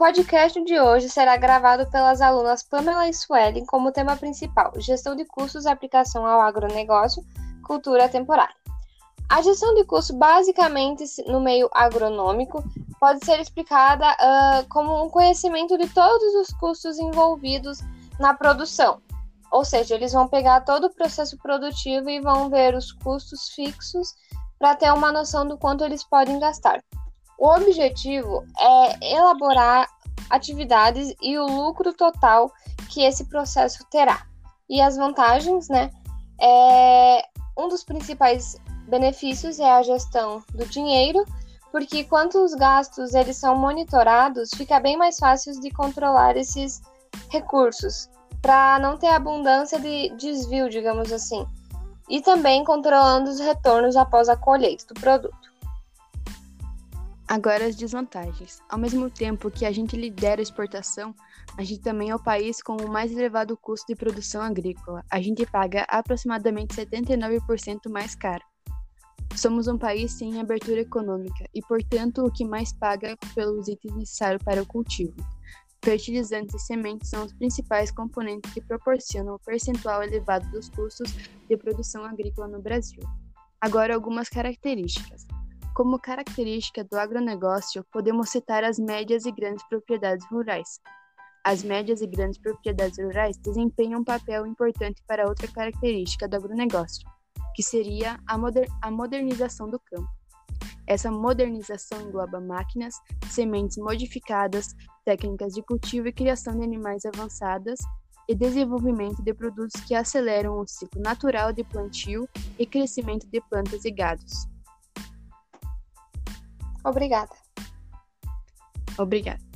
podcast de hoje será gravado pelas alunas Pamela e Suelen como tema principal: Gestão de custos e aplicação ao agronegócio, cultura temporária. A gestão de custo, basicamente no meio agronômico, pode ser explicada uh, como um conhecimento de todos os custos envolvidos na produção. Ou seja, eles vão pegar todo o processo produtivo e vão ver os custos fixos para ter uma noção do quanto eles podem gastar. O objetivo é elaborar atividades e o lucro total que esse processo terá. E as vantagens, né? É, um dos principais benefícios é a gestão do dinheiro, porque quanto os gastos eles são monitorados, fica bem mais fácil de controlar esses recursos, para não ter abundância de desvio, digamos assim. E também controlando os retornos após a colheita do produto. Agora as desvantagens. Ao mesmo tempo que a gente lidera a exportação, a gente também é o país com o mais elevado custo de produção agrícola. A gente paga aproximadamente 79% mais caro. Somos um país sem abertura econômica e, portanto, o que mais paga pelos itens necessários para o cultivo. Fertilizantes e sementes são os principais componentes que proporcionam o percentual elevado dos custos de produção agrícola no Brasil. Agora, algumas características. Como característica do agronegócio, podemos citar as médias e grandes propriedades rurais. As médias e grandes propriedades rurais desempenham um papel importante para outra característica do agronegócio, que seria a, moder a modernização do campo. Essa modernização engloba máquinas, sementes modificadas, técnicas de cultivo e criação de animais avançadas e desenvolvimento de produtos que aceleram o ciclo natural de plantio e crescimento de plantas e gados. Obrigada. Obrigada.